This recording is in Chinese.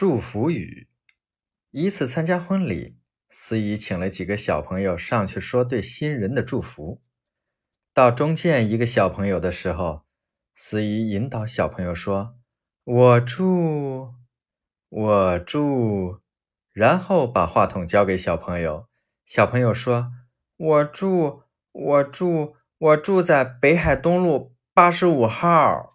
祝福语。一次参加婚礼，司仪请了几个小朋友上去说对新人的祝福。到中间一个小朋友的时候，司仪引导小朋友说：“我祝，我祝。”然后把话筒交给小朋友。小朋友说：“我住，我住，我住在北海东路八十五号。”